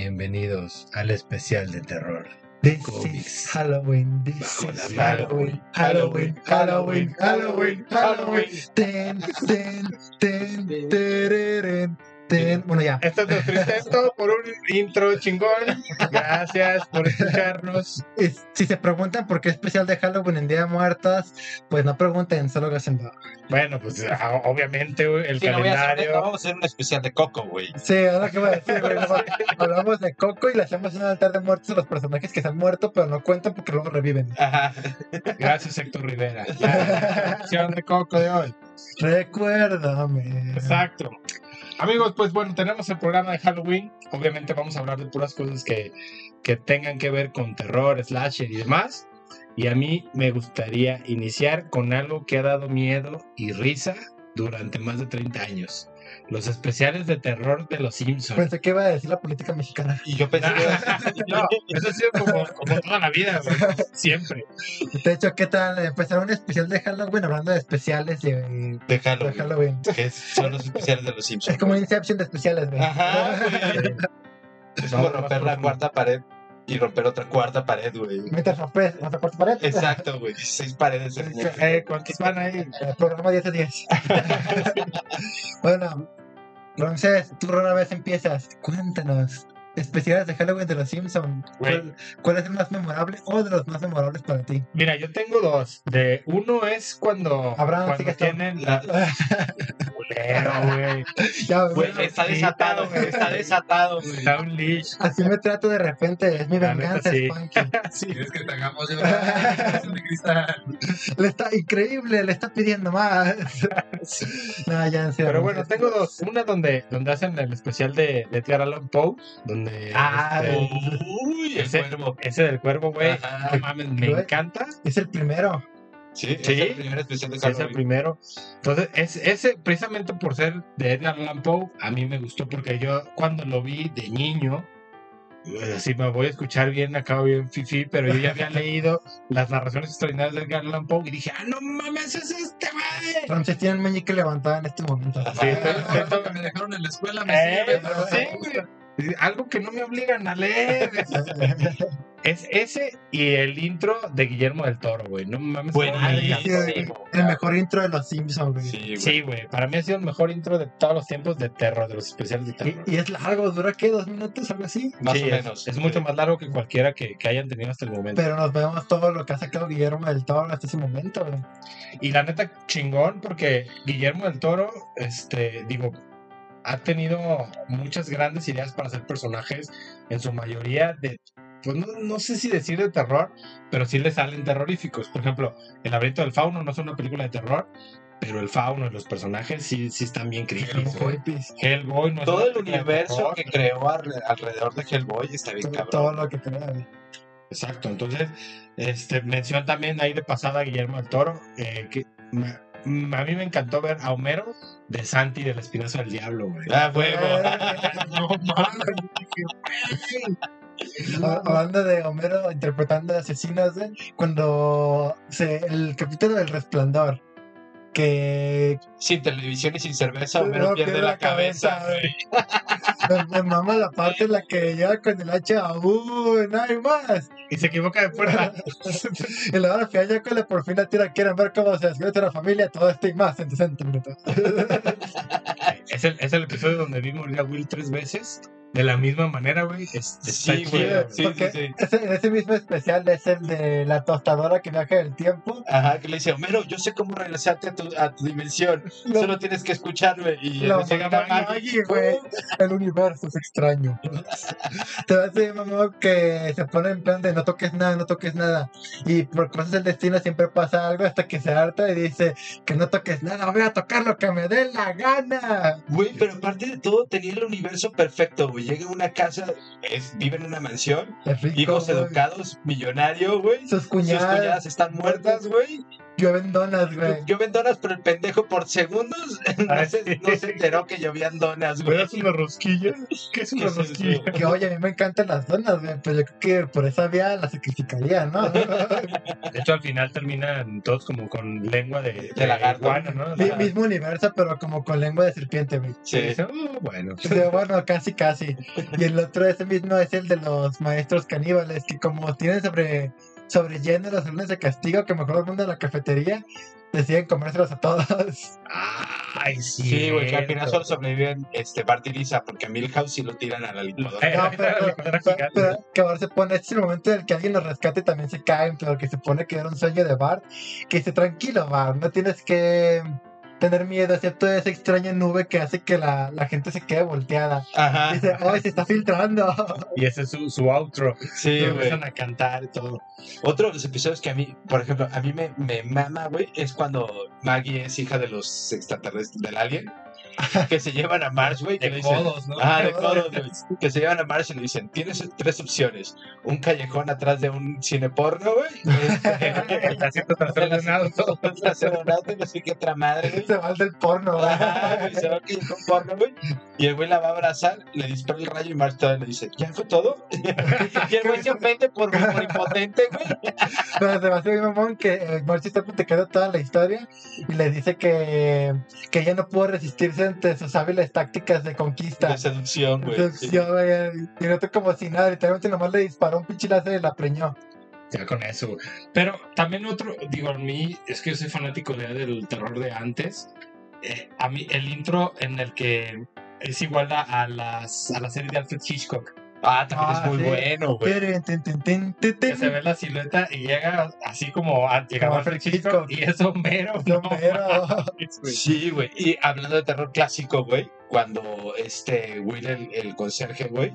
Bienvenidos al especial de terror. This Cómics. is Halloween, this Bajo is la Halloween, Halloween, Halloween, Halloween, Halloween. Ten, ten, ten, tereren, ten. Bueno, ya. Esto es nuestro intento por un intro chingón. Gracias por escucharnos. Es- Si se preguntan por qué especial de Halloween en Día de Muertas, pues no pregunten, solo haciendo. Bueno, pues ah, obviamente el Sí, no voy a hacer- calendario. no vamos a hacer un especial de Coco, güey. Sí, lo que voy a decir, güey. Hablamos de Coco y le hacemos un altar de muertos a los personajes que se han muerto, pero no cuentan porque luego reviven. Ajá. Gracias, Héctor Rivera. La de Coco de hoy. Recuérdame. Exacto. Amigos, pues bueno, tenemos el programa de Halloween. Obviamente vamos a hablar de puras cosas que, que tengan que ver con terror, slasher y demás. Y a mí me gustaría iniciar con algo que ha dado miedo y risa durante más de 30 años. Los especiales de terror de los Simpsons. Pensé que iba a decir la política mexicana. Y yo pensé que No, eso ha sido como, como toda la vida, güey. Siempre. De hecho, ¿qué tal empezar un especial de Halloween hablando de especiales de, de de Halloween, Halloween? que es- son los especiales de los Es Simpsons. como Inception de especiales, güey. Ajá, güey. Es como romper la cuarta pared y romper otra cuarta pared, güey. Mientras rompes otra cuarta pared. Exacto, güey. 16 paredes. un- Eh, ¿Cuántos van ahí? El programa 10 de 10. bueno, Ramsés, tú una vez empiezas. Cuéntanos. Especiales de Halloween de los Simpsons. ¿Cuál, cuál es el más memorable o de los más memorables para ti? Mira, yo tengo dos. De uno es cuando, Abraham, cuando tienen la culero, güey. ya, Güey, güey, está desatado, güey. Está desatado, güey. Está un leash. Así me trato de repente. Es mi La neta, venganza, sí. Spanky. Sí. ¿Quieres que te hagamos llorar? de cristal. Le está increíble, le está pidiendo más. no, ya en serio. Pero bueno, tengo dos. Una donde, donde hacen el especial de, de Edgar Allan Poe, donde Ah, este, Uy, el ese, cuervo. ese del cuervo, güey. Ajá. No mames, me Güey. encanta. Es el primero. Sí, Sí. es el primer especial de Sí, es el Halloween. primero. Entonces, es, ese, precisamente por ser de Edgar Allan Poe, a mí me gustó porque yo cuando lo vi de niño, eh, si me voy a escuchar bien, acabo bien fifi, pero yo ya había leído las narraciones extraordinarias de Edgar Allan Poe y dije, ah, no mames, es este, güey. Ramsés tiene el meñique levantado en este momento. Sí, Ah, que me dejaron en la escuela me Eh, sirve, pero sí, güey. Algo que no me obligan a leer. Es ese y el intro de Guillermo del Toro, güey. No mames. cómo me encantó. el mejor intro de los Simpsons, güey. Sí, güey. Sí, güey. Para mí ha sido el mejor intro de todos los tiempos de terror, de los especiales de terror. Y, y es largo, dura qué, dos minutos, algo así. Más Sí, o es- menos. Es, mucho más largo que cualquiera que, que hayan tenido hasta el momento. Pero nos vemos todo lo que ha sacado Guillermo del Toro hasta ese momento, güey. Y la neta, chingón, porque Guillermo del Toro, este, digo, ha tenido muchas grandes ideas para hacer personajes, en su mayoría de, pues no, no sé si decir de terror, pero sí le salen terroríficos. Por ejemplo, El laberinto del fauno no es una película de terror, pero el fauno y los personajes sí, sí están bien creepy. Creepies. Hellboy no Todo el universo terror. que creó alre- alrededor de Hellboy está bien Todo, cabrón. todo lo que güey. Exacto, entonces, este, mención también ahí de pasada a Guillermo del Toro, eh, que a mí me encantó ver a Homero de Santi del Espinazo del Diablo, güey. Ah, huevo. No mames, Ha- Hablando de Homero interpretando asesinos, güey, cuando se, el capítulo del resplandor, que Sin televisión y sin cerveza, No, Homero pierde la cabeza. güey. me, me mama la parte en la que llega con el hacha, no hay más. y se equivoca de puerta. Y la hora final ya cuando por fin la tira, quieren ver cómo se descubre la familia, todo esto y más en 60 minutos. es, el, es el episodio donde vi morir a Will tres veces, de la misma manera, güey. Es, Sí, güey. Sí, Porque sí, sí. Ese, ese mismo especial es el de la tostadora que viaja en el tiempo. Ajá, que le dice, Homero, yo sé cómo regresarte a tu, a tu dimensión. Lo- Solo tienes que escucharme. Y Lo le llega. Maggie, güey. El universo es extraño. Te va a decir, mamá, que se pone en plan de no toques nada, no toques nada. Y por cosas del destino siempre pasa algo hasta que se harta y dice que no toques nada, voy a tocar lo que me dé la gana. Güey, pero aparte de todo, tenía el universo perfecto, güey. Llega a una casa, es, vive en una mansión, rico, hijos educados, millonario, güey. Sus Sus cuñadas. cuñadas están muertas, güey. Llueven donas, güey. Llueven donas, pero el pendejo por segundos no se, no se enteró que llovían donas, güey. ¿Veas una rosquilla? ¿Qué es una ¿Qué es rosquilla? Que oye, a mí me encantan las donas, güey, pero yo creo que por esa vía las sacrificaría, ¿no? De hecho, al final terminan todos como con lengua de, De lagarto. iguana, ¿no? Ajá. mismo universo, pero como con lengua de serpiente, güey. Sí. dice, "Oh, bueno. Bueno, casi, casi. Y el otro, ese mismo, es el de los maestros caníbales, que como tienen sobre, sobre lleno los salones de castigo, que mejor el mundo de la cafetería, deciden comérselos a todos. Ay, sí. Sí, güey, que al final solo sobreviven este, Bart y Lisa, porque a Milhouse sí lo tiran a la licuadora. No, pero, pero- que ahora se pone, este es el momento en el que alguien los rescate y también se caen, pero que se pone que era un sueño de Bart, que dice, tranquilo Bart, no tienes que tener miedo, excepto esa extraña nube que hace que la, la gente se quede volteada. Ajá. Dice, oh, se está filtrando. Y ese es su, su outro. Sí, güey. empiezan a cantar y todo. Otro de los episodios que a mí, por ejemplo, a mí me, me mama, güey, es cuando Maggie es hija de los extraterrestres del alien, que se llevan a Marsh, güey, le De dicen... codos, ¿no? Ah, de codos, güey. Que se llevan a Marsh y le dicen, tienes tres opciones. Un callejón atrás de un cine porno, güey. El asiento trasero de un auto. un trasero de un auto y no sé qué otra madre, güey. Se va al del porno. güey. Güey, se va a callejón porno, güey. Y el güey la va a abrazar, le dispara el rayo y Marsh todavía le dice, ¿ya fue todo? y el güey se ofende por, por impotente, güey. Pero se me hace bien mamón que eh, Marcy está platicando toda la historia y le dice que, que ella no pudo resistirse ante sus hábiles tácticas de conquista. De seducción, güey. Seducción, güey, Y el otro como si nada, literalmente nomás le disparó un pinche láser y la preñó. Ya con eso. güey. Pero también otro, digo, a mí es que yo soy fanático de- del terror de antes. Eh, a mí el intro en el que es igual a, a las, a la serie de Alfred Hitchcock. Ah, también Ah, es muy sí. bueno, güey. Que se ve la silueta y llega así como a, llegaba Alfred Hitchcock, y es Homero. Es no Homero. Sí, güey. Y hablando de terror clásico, güey, cuando este Will, el, el conserje, güey,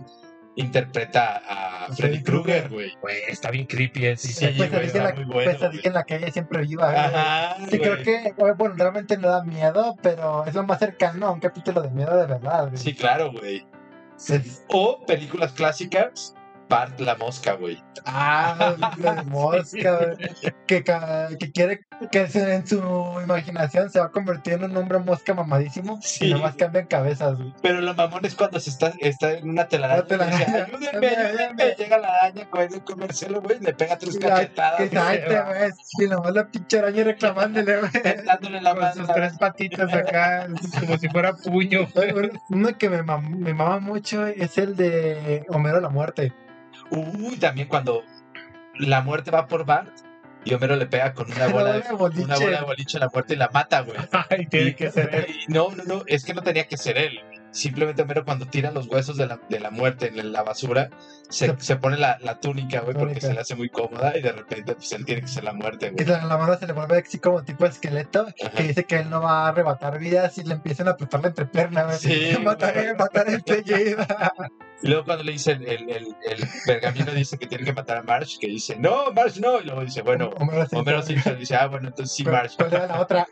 interpreta a Freddy Krueger, güey. Está bien creepy ese. Sí, Es güey, pesadilla, bueno, en la calle siempre viva. Ajá, Sí, creo güey. que, bueno, realmente no da miedo, pero es lo más cercano a un capítulo de miedo de verdad. güey. Sí, claro, güey. O películas clásicas, Bart la mosca, güey. Ah, la mosca, güey. que, que quiere que se- en su imaginación se va a convertir en un hombre mosca mamadísimo Sí. y nomás cambian cabezas. güey. Pero lo mamón es cuando se está, está en una telaraña. Telaraña. dice, ayúdenme, ayúdenme. Llega la araña, güey, de comérselo, güey, le pega tres cachetadas. Que güey. Y nomás la pinche araña reclamándole, güey. dándole la Con mano. sus la- tres patitas acá, como si fuera puño. Uno que me, mam- me mama mucho es el de Homero la muerte. Uy, también cuando la muerte va por Bart y Homero le pega con una bola de, boliche. una bola de boliche a la muerte y la mata, güey. Ay, tiene que ser él. Y No, no, no, es que no tenía que ser él. Simplemente Homero cuando tira los huesos de la, de la muerte en la basura, se, Se- pone la, la túnica, güey, porque Túnica. se le hace muy cómoda y de repente pues él tiene que ser la muerte, güey. la, la mano se le vuelve así como tipo esqueleto, Ajá. que dice que él no va a arrebatar vidas y le empiezan a apretar la entrepierna, güey. Sí, mataré, mataré. Y luego cuando le dice el, el, el, pergamino dice que tiene que matar a Marsh, que dice, no, Marsh no, y luego dice, bueno, Homero Simpson. Homero Simpson dice, ah, bueno, entonces sí, ¿Cuál- Marsh. ¿Cuál era la otra?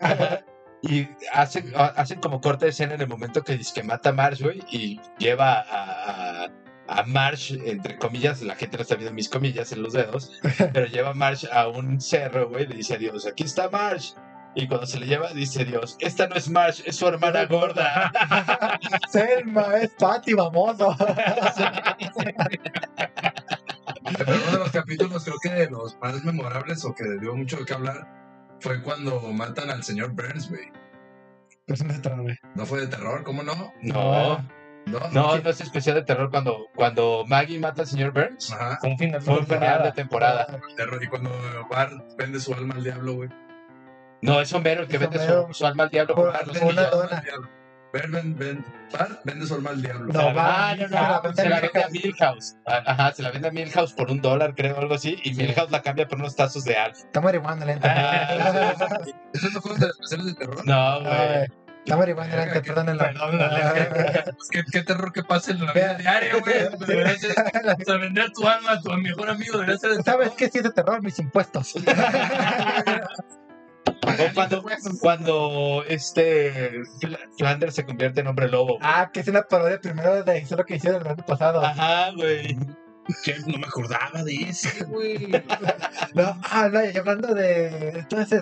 Y hacen, hacen como corte de escena en el momento que dice que mata a Marsh, güey, y lleva a, a, a Marsh, entre comillas, la gente no está viendo mis comillas en los dedos, pero lleva a Marsh a un cerro, güey, le dice a Dios, aquí está Marsh. Y cuando se le lleva, dice Dios, esta no es Marsh, es su hermana gorda. Selma, es Patty, famoso. Pero uno de los capítulos, creo que de los más memorables o que dio mucho de qué hablar, fue cuando matan al señor Burns, güey. Pues no se traba, güey. ¿No fue de terror? ¿Cómo no? No, No. no, no es especial de terror cuando, cuando Maggie mata al señor Burns. Ajá. Fue un final Fue un final de temporada. Terror. Y cuando Bart vende su alma al diablo, güey. No, es Homero el que Es vende su, alma al diablo por Por- una dona. Bart, ven- ven- Bart vende su alma al diablo. No, Ah, no, se la no, vende se la a vende a Milhouse. Ajá, se la vende a Milhouse por un dólar, creo, algo así. Y Milhouse la cambia por unos tazos de Alf. Está marihuana lenta. ¿Esos no fueron de los especiales de terror? No, güey. Está marihuana lenta, perdónenlo. Pues, ¿Qué, terror que pasa en la vida diaria, güey. O sea, vender tu alma a tu mejor amigo debería ser de ¿Sabes qué? Si es de terror, mis impuestos. O cuando, cuando este Fla- Flanders se convierte en hombre lobo. ah, que es una parodia primero de eso lo que hicieron el año pasado. Ajá, güey. que no me acordaba de ese, güey. No, ah, no, y hablando de todo ese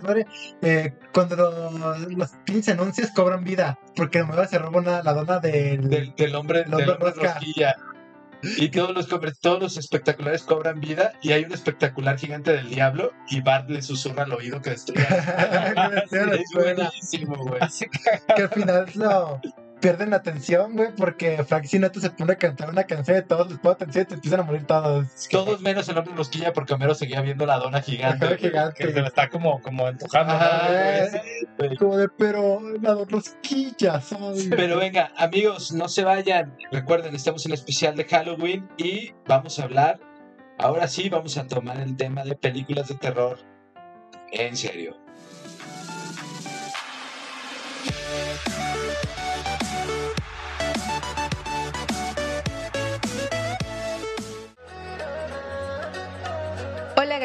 eh, cuando los, los pinches anuncios cobran vida, porque nomás se roba una- la dona del... Del, del hombre, El del hombre rosquilla. Y todos los, todos los espectaculares cobran vida y hay un espectacular gigante del diablo y Bart le susurra al oído que destruya. Es escuela. buenísimo, güey. que al final lo pierden la atención, güey, porque Frank Sinatra se pone a cantar una canción y todos les ponen atención y te empiezan a morir todos. Todos menos el hombre rosquilla porque Homero seguía viendo la dona gigante. Ajá, güey. gigante. Que se lo está como, como antojando. Eh. Como de, pero la rosquilla, ¿sabes? Pero venga, amigos, no se vayan. Recuerden, estamos en el especial de Halloween y vamos a hablar. Ahora sí, vamos a tomar el tema de películas de terror en serio.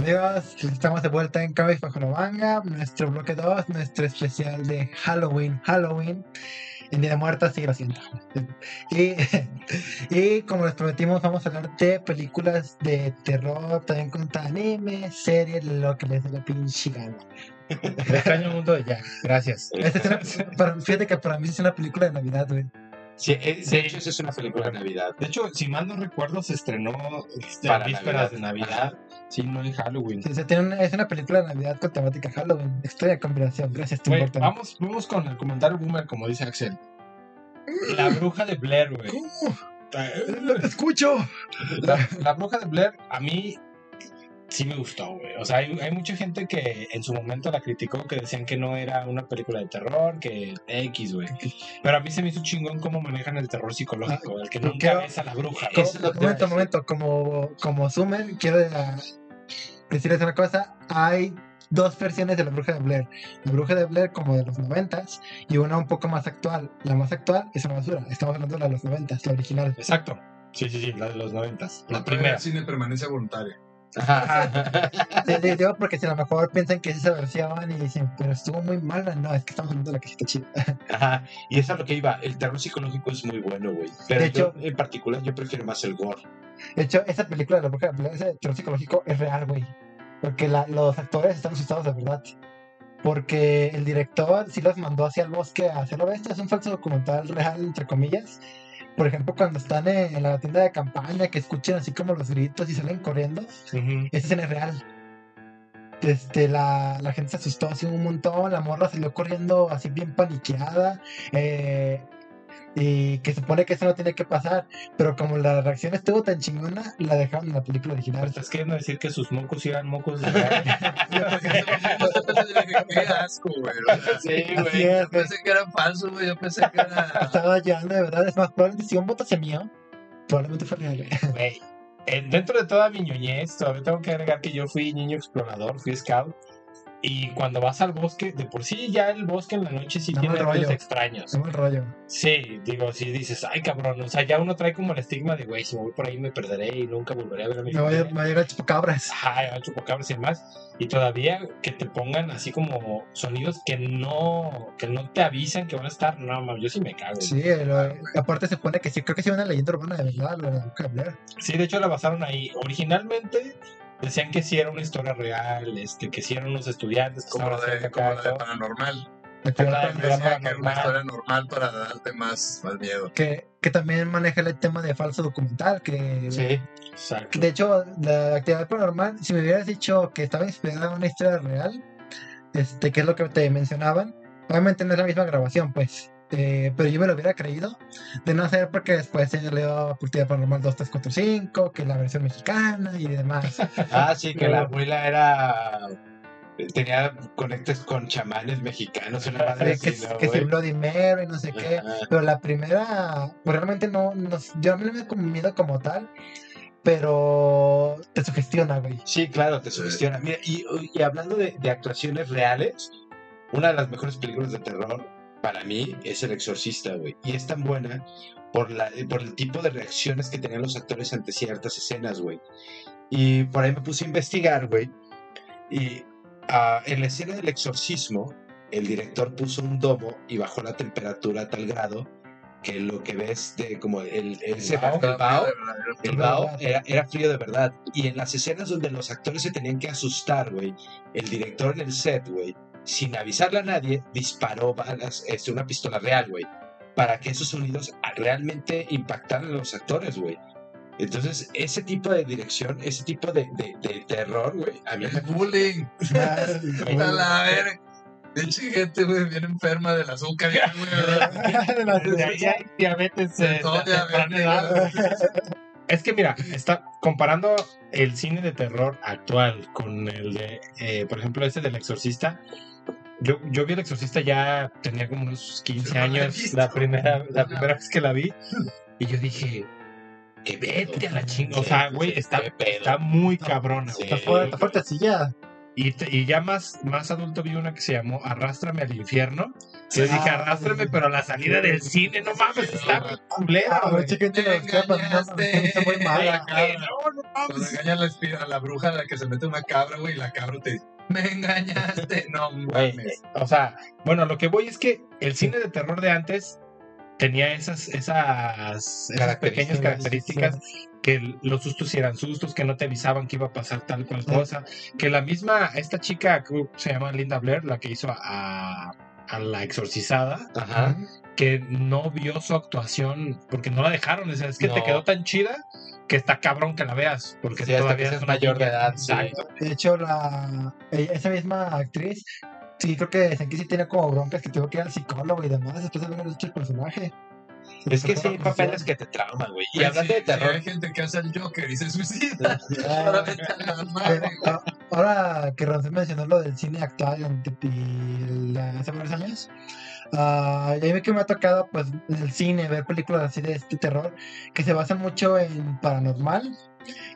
Amigos, estamos de vuelta en Cabeza Bajo la Manga, nuestro bloque 2, nuestro especial de Halloween, Halloween, en Día de Muertos, sí, lo siento. Y, y como les prometimos, vamos a hablar de películas de terror, también con anime, series, lo que les dé la pinche gana. El extraño mundo de Jack. Gracias. Esta es una- para- fíjate que para mí es una película de Navidad, güey. Sí, eh, de hecho, esa es una película de Navidad. De hecho, si mal no recuerdo, se estrenó este, Para vísperas Navidad. de Navidad. Sí, no en Halloween. Sí, o sea, tiene una- es una película de Navidad con temática Halloween. Extraña combinación, gracias, Tim Burton. vamos, vamos con el comentario boomer, como dice Axel. La bruja de Blair, güey. ¡Lo escucho! La, la bruja de Blair, a mí sí me gustó, güey. O sea, hay, hay mucha gente que en su momento la criticó, que decían que no era una película de terror, que X, güey. Pero a mí se me hizo chingón cómo manejan el terror psicológico, el que nunca quiero- ves a la bruja. ¿no? es lo que momento, momento, como, como Sumer, quiero decirles una cosa. Hay dos versiones de la bruja de Blair. La bruja de Blair como de los noventas y una un poco más actual. La más actual es una basura. Estamos hablando de la de los noventas, la original. Exacto. Sí, sí, sí, la de los noventas. La La primera. primera cine permanencia voluntaria. Sí, sí, digo porque si a lo mejor piensan que es esa versión y dicen, pero estuvo muy mala. No, es que estamos hablando de la está chida. Ajá. Y eso es a lo que iba. El terror psicológico es muy bueno, güey. Pero De hecho- yo, en particular, yo prefiero más el gore. De hecho, esa película de la bruja ese terror psicológico es real, güey. Porque la- los actores están asustados de verdad. Porque el director sí los mandó hacia el bosque a hacerlo bestia. Es un falso documental real, entre comillas. Por ejemplo, cuando están en, la tienda de campaña, que escuchen así como los gritos y salen corriendo. Ujú. Esa escena es real. Este, la, la gente se asustó así un montón. La morra salió corriendo así bien paniqueada. eh, y que supone que eso no tiene que pasar. Pero como la reacción estuvo tan chingona, la dejaron en la película original. ¿Estás queriendo decir que sus mocos eran mocos de Qué asco, güey. Sí, güey. Yo pensé que era falso, güey. Yo pensé que era. Estaba llorando de verdad. Es más, probablemente si un voto se mío, probablemente fue real. güey. Güey, eh, dentro de toda mi ñoñez, todavía tengo que agregar que yo fui niño explorador, fui scout. Y cuando vas al bosque, de por sí ya el bosque en la noche sí tiene mal ruidos rollo. extraños. El rollo. Sí, digo, si dices, ay cabrón, o sea, ya uno trae como el estigma de, güey, si me voy por ahí me perderé y nunca volveré a ver a mi Me voy, a- familia". me voy a llegar chupacabras. Ajá, a chupacabras y demás. Y todavía que te pongan así como sonidos que no, que no te avisan que van a estar, no, mames, yo sí me cago. Sí, lo- aparte se pone que sí, creo que sí una leyenda urbana de verdad, la de. Sí, de hecho la basaron ahí. Originalmente decían que sí era una historia real, este, que sí eran unos estudiantes que Como de, como de paranormal. De- Decía que era una historia normal para darte más, más miedo. que, que también maneja el tema de falso documental, que, Sí. Exacto. de hecho la actividad paranormal, si me hubieras dicho que estaba inspirada en una historia real, este, que es lo que te mencionaban, obviamente no es la misma grabación, pues. Eh, pero yo me lo hubiera creído de no ser porque después se leo Actividad Paranormal 2, 3, 4, 5, que la versión mexicana y demás. Ah, sí, que la abuela era tenía conectes con chamanes mexicanos, una madre que, así, ¿no, que si? Bloody Mary, no sé qué. Ajá. Pero la primera, pues realmente no, no yo no me como miedo como tal, pero te sugestiona, güey. Sí, claro, te sugestiona. Mira, y, y hablando de, de actuaciones reales, una de las mejores películas de terror para mí es El Exorcista, güey. Y es tan buena por, la, por el tipo de reacciones que tenían los actores ante ciertas escenas, güey. Y por ahí me puse a investigar, güey. Y ah, en la escena del exorcismo, el director puso un domo y bajó la temperatura a tal grado que lo que ves de como el, vaho. el vaho, el De vaho verdad. era, era frío de verdad. Y en las escenas donde los actores se tenían que asustar, güey, el director en el set, güey, sin avisarle a nadie, disparó balas, este, una pistola real, güey, para que esos sonidos realmente impactaran a los actores, güey. Entonces, ese tipo de dirección, ese tipo de, de- de terror, güey, a mí me bullying. A la verga. Pinche gente, güey, bien enferma del azúcar, ya, güey. Ya hay diabetes De eh, todo de diabetes. Es que mira, está comparando el cine de terror actual con el de, eh, por ejemplo, ese del Exorcista. Yo, yo vi el Exorcista ya tenía como unos 15 Yo no la he años la primera, la primera vez que la vi y yo dije, que vete a la chinga. O sea, güey, está, está muy cabrona. Está fuerte, está fuerte, sí, ya. Y, te- y ya más, más adulto vi una que se llamó Arrástrame al infierno. Yo dije, Ah, arrástrame, pero a la salida del cine, no mames, está culera, Ah, güey. mucha gente lo escapa, no, engañaste. está muy mala. No, no Cuando mames. engañan la, espi- a la bruja a la que se mete una cabra, güey, y la cabra te me engañaste. No mames. o sea, bueno, lo que voy es que el cine de terror de antes tenía esas, esas, esas pequeñas Características, que los sustos eran sustos, que no te avisaban que iba a pasar tal cual cosa, que la misma, esta chica que se llama Linda Blair, la que hizo a, a la exorcizada, Ajá. que no vio su actuación porque no la dejaron, o sea, es que te quedó tan chida que está cabrón que la veas, porque Sí, hasta todavía que es mayor de edad, sí. Exacto. De hecho, la, ella- esa misma actriz, sí, creo que aquí sí tiene como broncas que tuvo que ir al psicólogo y demás después de haber hecho el personaje. Es que sí, hay Pues, papeles que te trauman, güey. Y Güey, hablando sí, de terror, sí, hay gente que hace el Joker y se suicida. Ah, Ahora vete a la Pero, madre, güey. a- ahora que Ronce mencionó lo del cine actual en- y la- hace varios años, ah, y a mí que me ha tocado pues el cine ver películas así de este terror que se basan mucho en paranormal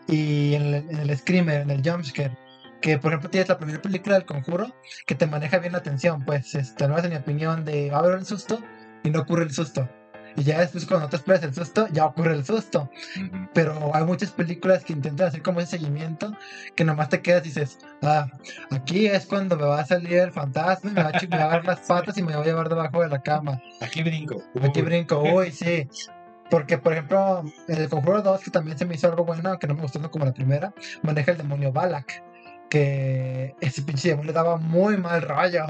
y en el, en el screamer, en el jumpscare. Que por ejemplo tienes la primera película del conjuro que te maneja bien la atención, pues este, no es en mi opinión de va a haber el susto y no ocurre el susto. Y ya después cuando te esperas el susto, ya ocurre el susto pero hay muchas películas que intentan hacer como ese seguimiento que nomás te quedas y dices, ah, aquí es cuando me va a salir el fantasma, me va a, chi- me va a agarrar las patas y me va a llevar debajo de la cama. Aquí brinco. Aquí brinco, uy, sí. Porque, por ejemplo, en el Conjuro 2, que también se me hizo algo bueno, que no me gustó como la primera, maneja el demonio Balak, que ese pinche demonio daba muy mal rollo.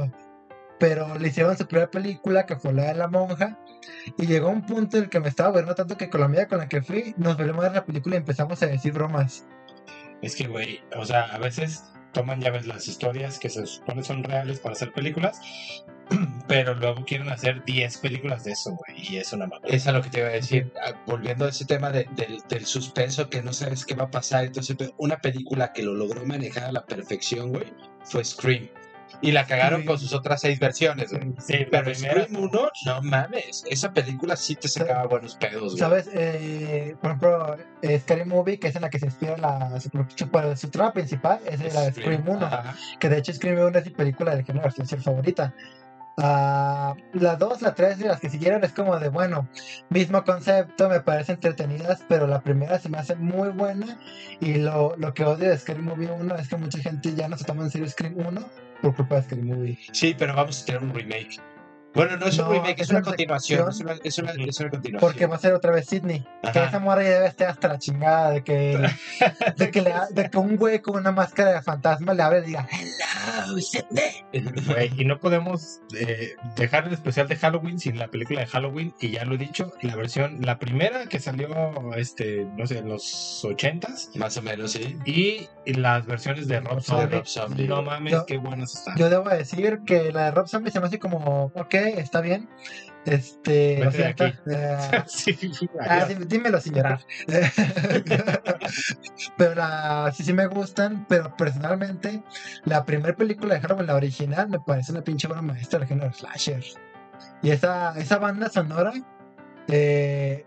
Pero le hicieron su primera película, que fue la de la monja, y llegó un punto en el que me estaba aburriendo tanto que con la amiga con la que fui, nos volvimos a ver la película y empezamos a decir bromas. Es que, güey, o sea, a veces toman ya ves las historias que se supone son reales para hacer películas, pero luego quieren hacer 10 películas de eso, güey, y es una mamada. es a lo que te iba a decir. Volviendo a ese tema de- del, del suspenso que no sabes qué va a pasar. Entonces, una película que lo logró manejar a la perfección, güey, fue Scream. Y la cagaron Sí. con sus otras seis versiones, güey. Sí, Pero Scream 1, no mames. Esa película sí te sacaba buenos pedos, güey. ¿Sabes? Eh, por ejemplo, eh, Scary Movie, que es en la que se inspira la, su, su, trama principal, es la de Scream 1. Ajá. que de hecho Scream 1 es mi película de género artificial favorita. Ah, la 2, la 3 y las que siguieron es como de, bueno, mismo concepto, me parece entretenidas, pero la primera se me hace muy buena y lo, lo que odio de Scream Movie 1 es que mucha gente ya no se toma en serio Scream 1 Movie. Sí, pero vamos a tener un remake. Bueno, no es un No, remake, es es una continuación. Es una, es una, es una continuación. Porque va a ser otra vez Sidney. Que esa morra ya debe estar hasta la chingada de que, de que, le ha- de que un güey con una máscara de fantasma le abre y diga, Hello, Sidney. Güey, y no podemos eh, dejar el especial de Halloween sin la película de Halloween, y ya lo he dicho, la versión, la primera que salió, este, no sé, en los ochentas, Más o menos, sí. y las versiones de Rob Zombie. Rob Zombie. No mames, Yo- qué buenas están. Yo debo decir que la de Rob Zombie se me hace como, ok, está bien. Este, de aquí. eh, sí, Ah, dímelo sin llorar. pero la, sí, sí me gustan, pero personalmente la primera película de Halloween, la original, me parece una pinche obra maestra del género slasher. Y esa, esa banda sonora, eh,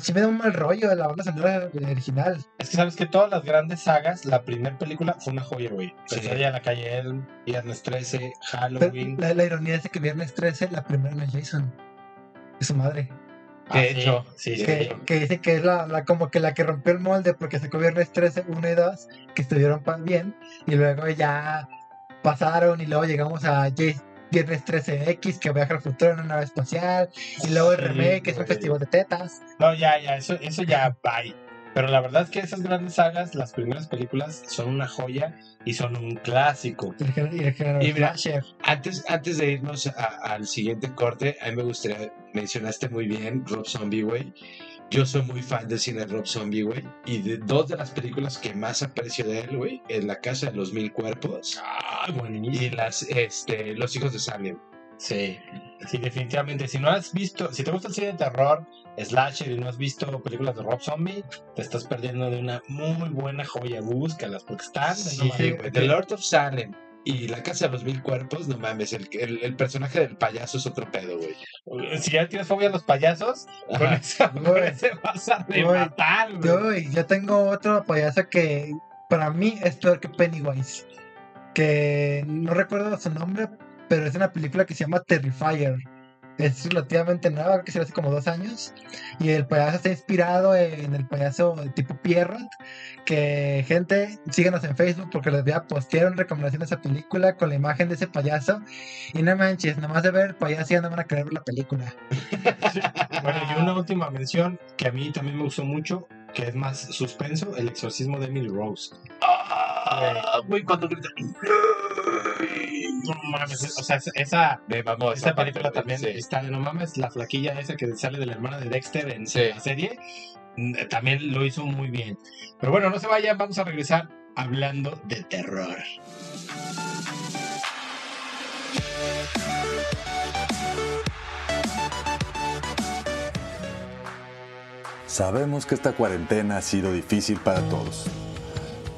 sí me da un mal rollo de la banda sonora original. Es que sabes que todas las grandes sagas, la primera película fue una joya, güey. Sí. Pesadilla en la calle Elm, Viernes 13, Pero Halloween. la, la ironía es de que Viernes 13, la primera no es Jason. Es su madre. Ah, De sí, hecho, sí, sí. que, hecho. que dice que es la, la- como que la que rompió el molde porque sacó Viernes 13, 1 y 2, que estuvieron bien, y luego ya pasaron y luego llegamos a J- Viernes 13X, que viaja al futuro en una nave espacial, y luego Sí, remake, que es un festival de tetas. No, ya, ya, eso, eso ya, bye. Pero la verdad es que esas grandes sagas, las primeras películas, son una joya y son un clásico. Y el género, y el género Y mira. Antes, antes de irnos a- al siguiente corte, a mí me gustaría, mencionaste muy bien Rob Zombie, güey. Yo soy muy fan del cine de Rob Zombie, güey. Y de dos de las películas que más aprecio de él, güey, es La Casa de los Mil Cuerpos Ah, y buenísimo. las, este, Los Hijos de Salem. Sí, sí, definitivamente. Si no has visto, si te gusta el cine de terror, slasher y no has visto películas de Rob Zombie, te estás perdiendo de una muy buena joya. Búscalas porque están de no Sí, mames. güey. The Lord of Salem y La Casa de los Mil Cuerpos, no mames, el, el, el personaje del payaso es otro pedo, güey. Si ya tienes fobia a los payasos, con Ajá. esa con ese vas a rematar, güey. Yo tengo otro payaso que para mí es peor que Pennywise. Que no recuerdo su nombre, pero es una película que se llama Terrifier. Es relativamente nueva, creo que se hace como dos años. Y el payaso está inspirado en el payaso de tipo Pierrot. Que gente, síganos en Facebook porque les voy a postear una recomendación de esa película con la imagen de ese payaso. Y no manches, nomás de ver el payaso ya no van a querer ver la película. Bueno, y una última mención que a mí también me gustó mucho, que es más suspenso, El exorcismo de Emily Rose. Ah, güey, cuando grita. No mames, o sea, esa- Me mamó esa película también sí. está de no mames, la flaquilla esa que sale de la hermana de Dexter en Sí. la serie, mm, también lo hizo muy bien. Pero bueno, no se vayan, vamos a regresar hablando de terror. Sabemos que esta cuarentena ha sido difícil para todos.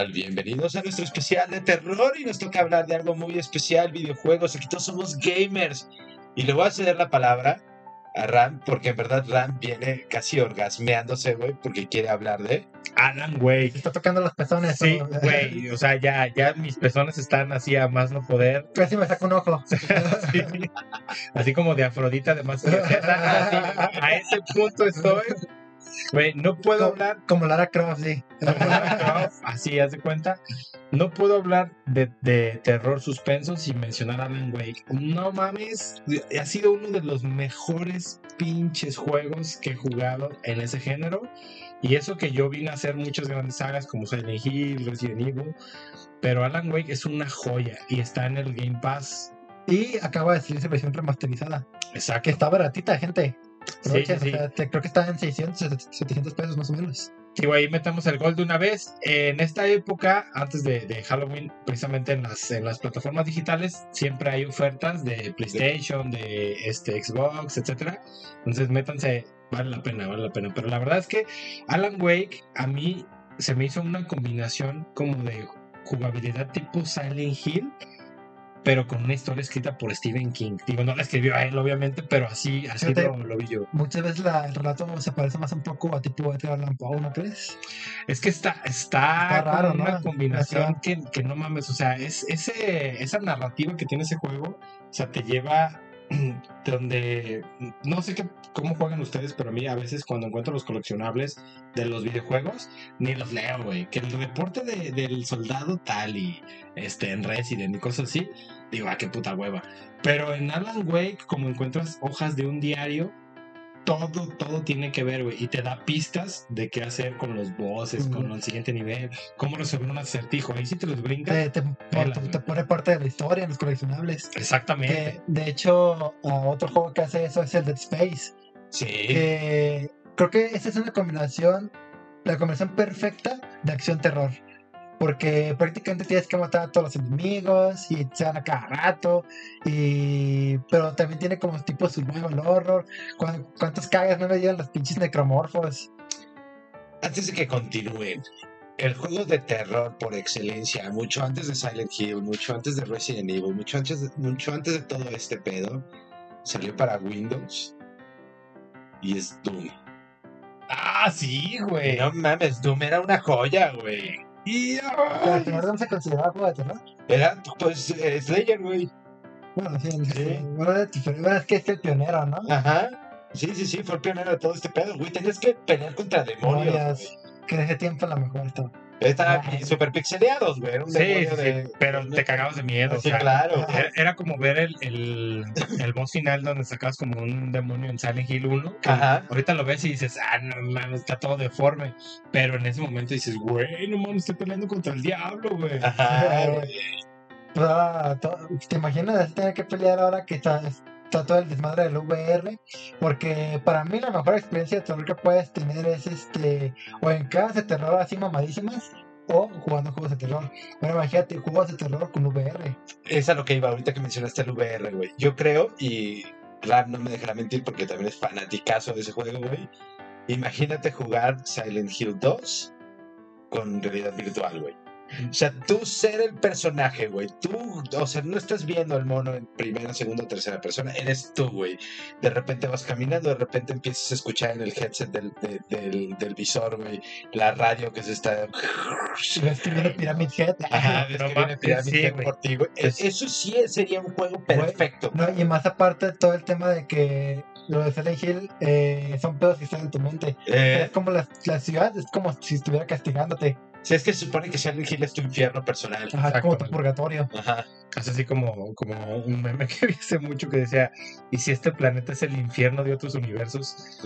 Tal? Bienvenidos a nuestro especial de terror y nos toca hablar de algo muy especial, videojuegos. Aquí todos somos gamers. Y le voy a ceder la palabra a Ram, porque en verdad Ram viene casi orgasmeándose, güey, porque quiere hablar de... Alan. Se está tocando los pezones. Sí, ¿no? güey, o sea, ya, ya mis pezones están así a más no poder. Casi me saca un ojo. Sí. Así como de Afrodita, de más así, a ese punto estoy. Güey, no puedo hablar Como Lara Croft, sí. como Lara Croft, así, haz de cuenta. No puedo hablar de, de terror suspenso sin mencionar a Alan Wake. No mames, ha sido uno de los mejores pinches juegos que he jugado en ese género. Y eso que yo vine a hacer muchas grandes sagas como Silent Hill, Resident Evil. Pero Alan Wake es una joya y está en el Game Pass. Y acaba de salir su versión remasterizada. Exacto. Que está baratita, gente. Aprovechen, sí, sí. o sea, te- creo que está en 600, 700 pesos más o menos. Güey, ahí metamos el gol de una vez. En esta época, antes de, de Halloween, precisamente en las, en las plataformas digitales, siempre hay ofertas de PlayStation, de este Xbox, etcétera. Entonces, métanse, vale la pena, vale la pena. Pero la verdad es que Alan Wake, a mí se me hizo una combinación como de jugabilidad tipo Silent Hill, pero con una historia escrita por Stephen King. Digo, no la escribió a él, obviamente, pero así, así lo, lo vi yo. Muchas veces la- el relato se parece más un poco a tipo Edgar Allan Poe, ¿no crees? Es que está, está, raro, una ¿no? combinación que, que no mames. O sea, es, ese, esa narrativa que tiene ese juego, o sea, te lleva donde no sé qué, cómo juegan ustedes, pero a mí a veces cuando encuentro los coleccionables de los videojuegos, ni los leo, güey. Que el reporte de- del soldado tal y este en Resident y cosas así, digo, ah, qué puta hueva. Pero en Alan Wake, como encuentras hojas de un diario, todo, todo tiene que ver, güey. Y te da pistas de qué hacer con los bosses, Mm. con el siguiente nivel, cómo resolver un acertijo. Ahí sí te los brincas. Te, te- pone parte de la historia en los coleccionables. Exactamente. Que, de hecho, otro juego que hace eso es el Dead Space. Sí. que creo que esa es una combinación, la combinación perfecta de acción-terror. Porque prácticamente tienes que matar a todos los enemigos y se van a cada rato. Y... Pero también tiene como tipo survival horror. ¿Cuán- ¿Cuántos cagas no me dieron los pinches necromorfos? Antes de que continúen, el juego de terror por excelencia, mucho antes de Silent Hill, mucho antes de Resident Evil, mucho antes de, mucho antes de todo este pedo, salió para Windows y es Doom. Ah, sí, güey. No mames, Doom era una joya, güey. Y, ¿Pero ay, al final no se consideraba juego de terror? Era, pues, eh, Slayer, güey. Bueno, sí, sí. Sí. Bueno, es que es el pionero, ¿no? Ajá. Sí, sí, sí, fue el pionero de todo este pedo, güey. Tenías que pelear contra demonios. Que de ese tiempo a lo mejor estaba. Estaban Ajá. super pixeleados, güey. Era un Sí, sí, de... pero te cagabas de miedo. o Sí, sea, claro. Era, era como ver el, el, el boss final donde sacabas como un demonio en Silent Hill 1. que Ajá. Ahorita lo ves y dices, ah, no mames, está todo deforme. Pero en ese momento dices, güey, no mames, estoy peleando contra el diablo, güey. Ajá, güey. ¿Te imaginas tener que pelear ahora que está, está todo el desmadre del VR? Porque para mí la mejor experiencia de terror que puedes tener es este, o en casas de terror así mamadísimas, o jugando juegos de terror. Bueno, imagínate juegos de terror con VR. Es a lo que iba ahorita que mencionaste el VR, güey. Yo creo, y Ram no me dejará mentir porque también es fanaticazo de ese juego, güey. Imagínate jugar Silent Hill 2 con realidad virtual, güey. O sea, tú ser el personaje, güey. Tú, o sea, no estás viendo al mono en primera, segunda tercera persona. Eres tú, güey. De repente vas caminando, de repente empiezas a escuchar en el headset del, de- del, del visor, güey, la radio que se está... Y ves que viene Pyramid Head. Ajá, No Pyramid Head por ti, güey. Es- Eso sí sería un juego perfecto. No, y más aparte todo el tema de que lo de Silent Hill eh, son pedos que están en tu mente. Eh, Es como la, la ciudad, es como si estuviera castigándote. Si es que se supone que Silent Hill es tu infierno personal. Ajá, Exacto. como tu purgatorio. Ajá. Es así como, como un meme que vi hace mucho que decía, ¿y si este planeta es el infierno de otros universos?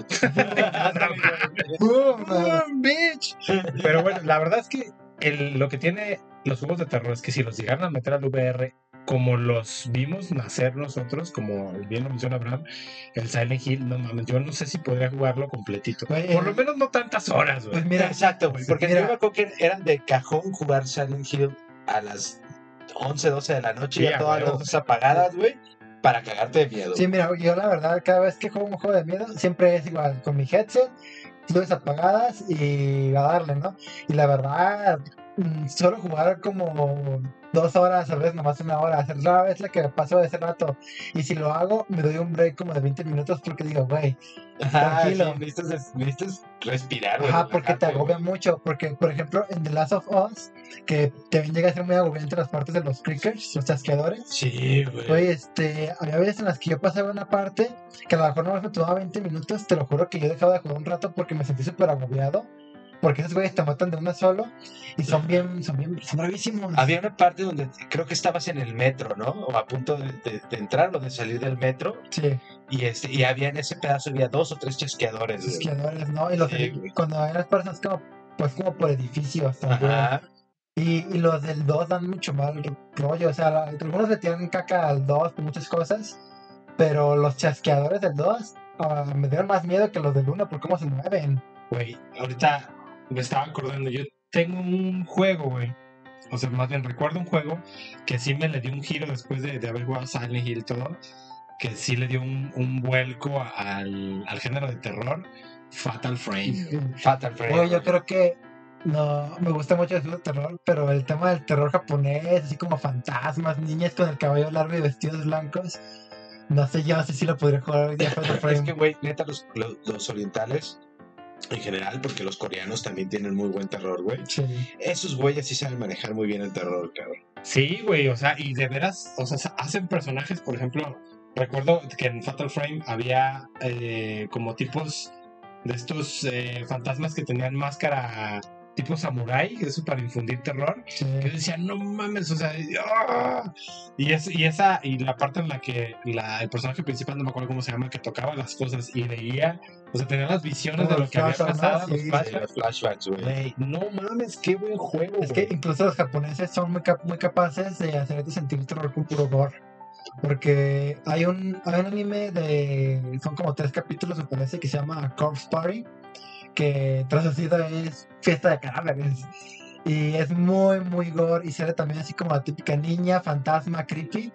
¡Boom! ¡Boom, bitch! Pero bueno, la verdad es que el- lo que tiene los juegos de terror es que si los llegaran a meter al VR, como los vimos nacer nosotros, como bien lo menciona Abraham, el Silent Hill, no mames, yo no sé si podría jugarlo completito. Güey, Por lo eh, menos no tantas horas, güey. Pues mira, Exacto, güey. Porque Mira. yo me acuerdo que eran de cajón jugar Silent Hill a las 11, 12 de la noche, ya todas las luces apagadas, güey, para cagarte de miedo. Sí, mira, yo la verdad, cada vez que juego un juego de miedo, siempre es igual, con mi headset, luces apagadas y a darle, ¿no? Y la verdad, mm, solo jugar como dos horas, a veces nomás una hora, la vez la que me pasó ese rato. Y si lo hago, me doy un break como de 20 minutos porque digo, güey, tranquilo. sí, necesitas, necesitas respirar, güey. ajá, porque te agobia güey. mucho. Porque, por ejemplo, en The Last of Us, que también llega a ser muy agobiante las partes de los clickers, los chasqueadores. Sí, güey. Oye, este, había veces en las que yo pasaba una parte que a lo mejor nomás me tomaba 20 minutos, te lo juro que yo dejaba de jugar un rato porque me sentí súper agobiado. Porque esos güeyes te matan de una solo y son bien, son bien, son bravísimos. Había una parte donde creo que estabas en el metro, ¿no? O a punto de, de- de entrar o de salir del metro. Sí, Y este y había en ese pedazo había dos o tres chasqueadores, güey. esquiadores, ¿no? Y los Sí, cuando hay las personas como, pues como por edificios también. Ajá. Y, y los del 2 dan mucho mal rollo. O sea, algunos le tiran caca al 2 por muchas cosas. Pero los chasqueadores del 2 ah, me dieron más miedo que los del 1 por cómo se mueven. Güey, ahorita me estaba acordando, yo tengo un juego, güey. O sea, más bien recuerdo un juego que sí me le dio un giro después de, de haber jugado Silent Hill y todo. Que sí le dio un, un vuelco al, al género de terror. Fatal Frame. güey. Fatal Frame. Yo creo que no me gusta mucho el de terror, pero el tema del terror japonés, así como fantasmas, niñas con el cabello largo y vestidos blancos, no sé, yo no sé si lo podría jugar hoy día Fatal Es Frame. que, güey, neta, los, los, los orientales, en general, porque los coreanos también tienen muy buen terror, güey. Sí. Esos güeyes sí saben manejar muy bien el terror, cabrón. Sí, güey, o sea, y de veras, o sea, hacen personajes, por ejemplo, recuerdo que en Fatal Frame había eh, como tipos de estos eh, fantasmas que tenían máscara tipo samurai, que eso para infundir terror. Sí. Que yo decía, no mames, o sea, y, ¡ah! y, es, y esa, y la parte en la que la, el personaje principal, no me acuerdo cómo se llama, que tocaba las cosas y veía, o sea, tenía las visiones de lo que había pasado, Sí, Sí, los flashbacks, güey. Güey, no mames, qué buen juego, Es que güey. incluso los japoneses son muy, cap- muy capaces de hacerte sentir terror con puro gore. Porque hay un, hay un anime de. Son como tres capítulos, me parece, que se llama Corpse Party. Que traducido es fiesta de cadáveres. Y es muy, muy gore. Y sale también así como la típica niña, fantasma, creepy.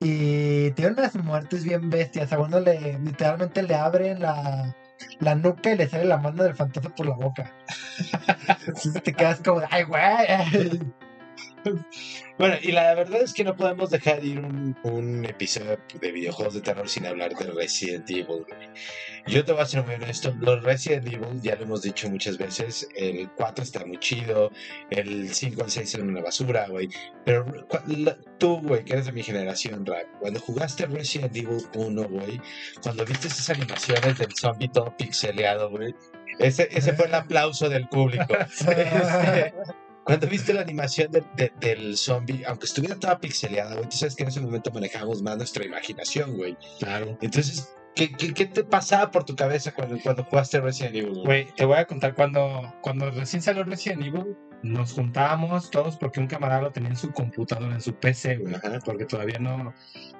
Y tiene unas muertes bien bestias. A uno le, literalmente le abren la, la nuca y le sale la mano del fantasma por la boca. Te quedas como, ay, güey. Bueno, y la verdad es que no podemos dejar ir un, un episodio de videojuegos de terror sin hablar de Resident Evil. Yo te voy a ser muy honesto, los Resident Evil, ya lo hemos dicho muchas veces, el 4 está muy chido, el 5 al 6 son una basura, güey. Pero la- tú, güey, que eres de mi generación, Rap, cuando jugaste Resident Evil 1, güey, cuando viste esas animaciones del zombie todo pixeleado, güey, ese, ese fue el aplauso del público. Este, cuando viste la animación de- de- del zombie, aunque estuviera toda pixeleada, güey, tú sabes que en ese momento manejábamos más nuestra imaginación, güey. Claro. Entonces, ¿qué, qué, qué te pasaba por tu cabeza cuando, cuando jugaste Resident Evil? güey? Güey, te voy a contar cuando, cuando recién salió Resident Evil, nos juntábamos todos porque un camarada lo tenía en su computadora, en su PC, güey. Ajá. Porque todavía no.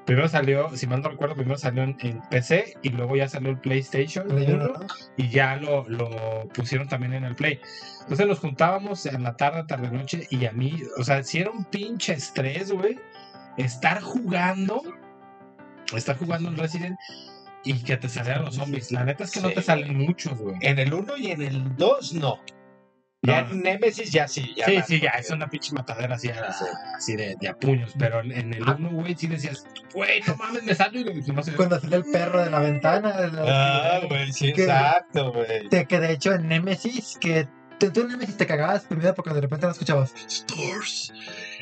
Primero salió, si mal no recuerdo, primero salió en, en PC y luego ya salió el PlayStation Play uno, 1 y ya lo, lo pusieron también en el Play. Entonces nos juntábamos en la tarde, tarde, noche y a mí, o sea, si era un pinche estrés, güey, estar jugando, estar jugando en Resident y que te salieran los zombies. La neta es que no te salen muchos, güey. En el 1 y en el 2, no. Ya No. en Nemesis, ya sí. Ya sí, sí, ya, porque- es una pinche matadera así, a- Sí. así de, de a puños, pero en, en el Ah. uno, güey, sí decías, güey, no mames, me salgo y no sé. Cuando sale el perro de la ventana. de la- Ah, güey, sí, Que- exacto, güey. de que de hecho en Nemesis, que tú tú en Nemesis te cagabas primero porque de repente no escuchabas Stores.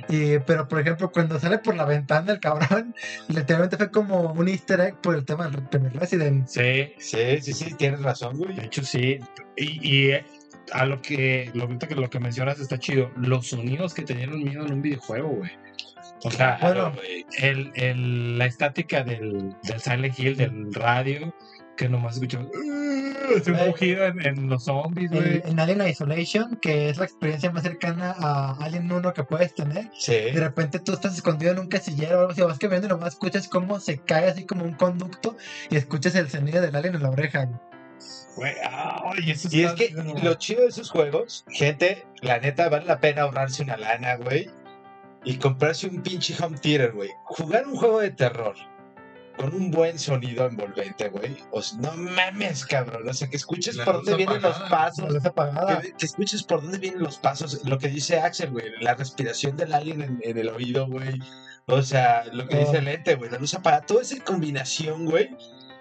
Y, pero por ejemplo, cuando sale por la ventana el cabrón, literalmente fue como un easter egg por el tema del primer Resident. Sí, Sí, sí, sí, tienes razón, güey. de hecho sí. Y, y eh, a lo que, lo, que lo que mencionas está chido, los sonidos que te dieron miedo en un videojuego, güey. O sea, Bueno, el, el, la estática del, del Silent Hill, del radio, que nomás escuchas ese Eh, mugido en, en los zombies, güey. En, en Alien Isolation, que es la experiencia más cercana a Alien 1 que puedes tener, Sí. de repente tú estás escondido en un casillero o algo así, vas caminando y nomás escuchas cómo se cae así como un conducto y escuchas el sonido del alien en la oreja. Güey, ay, eso Y es que lo chido de esos juegos, gente, la neta vale la pena ahorrarse una lana, güey. Y comprarse un pinche home theater, güey. Jugar un juego de terror con un buen sonido envolvente, güey. O sea, no mames, cabrón. O sea, que escuches La por dónde vienen los. La pasos. apagada. Que, que escuches por dónde vienen los pasos. Lo que dice Axel, güey. La respiración del alien en, en el oído, güey. O sea, lo que dice Oh. el ente, güey. La luz apagada. Toda esa combinación, güey.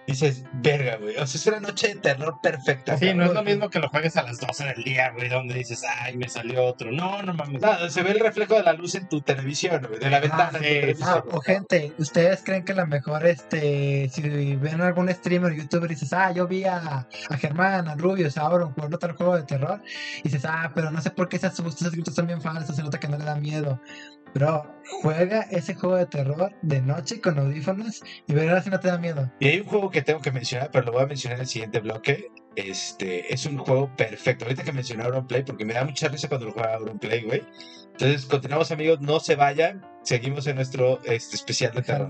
Dices, verga, güey. O sea, es una noche de terror perfecta. Sí, no es lo mismo que lo juegues a las 12 del día, güey, donde dices, ay, me salió otro. No, no mames. No, se ve el reflejo de la luz en tu televisión, güey, de la ventana. en tu sí, televisión. Ah, o gente, ¿ustedes creen que la mejor, este, si ven algún streamer, youtuber y dices, ah, yo vi a, a Germán, a Rubius, a Auron jugando tal juego de terror, y dices, ah, pero no sé por qué esas, esos gritos son bien falsos, se nota que no le da miedo. Pero juega ese juego de terror de noche con audífonos y verás si no te da miedo. Y hay un juego que tengo que mencionar, pero lo voy a mencionar en el siguiente bloque. Este es un juego perfecto. Ahorita que mencioné Auronplay, porque me da mucha risa cuando lo juega Auronplay, güey. Entonces, continuamos, amigos. No se vayan. Seguimos en nuestro este, especial de terror.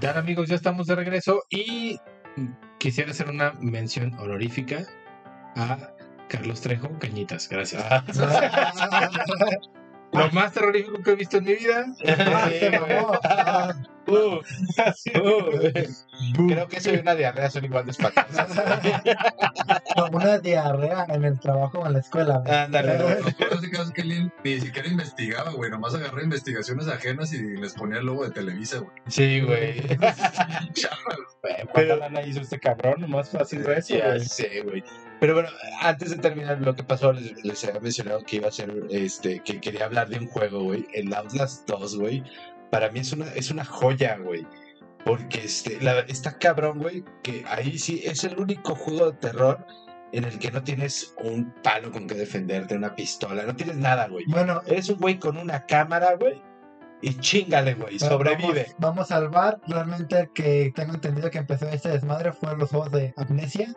¿Qué amigos? Ya estamos de regreso y quisiera hacer una mención honorífica a Carlos Trejo Cañitas. Gracias. Lo más terrorífico que he visto en mi vida. Ah, mamó. Ah, Uh, uh, creo que eso y una diarrea son igual de espantosas. como una diarrea en el trabajo o en la escuela. güey. Ándale. Caso es que ni siquiera investigaba, güey. Nomás agarró investigaciones ajenas y les ponía el logo de Televisa, güey. Sí, güey. ¿Cuánta lana hizo este cabrón? Más fácil eso. Ya güey. Pero bueno, antes de terminar lo que pasó, les, les había mencionado que iba a ser, este, que quería hablar de un juego, güey. El Outlast 2, güey. Para mí es una, es una joya, güey. Porque este, la- está cabrón, güey, que ahí sí es el único juego de terror en el que no tienes un palo con que defenderte, una pistola, no tienes nada, güey. Bueno, Eres un güey con una cámara, güey, y chingale, güey, sobrevive. Vamos, vamos al bar. Realmente que tengo entendido que empezó este desmadre fueron los juegos de Amnesia.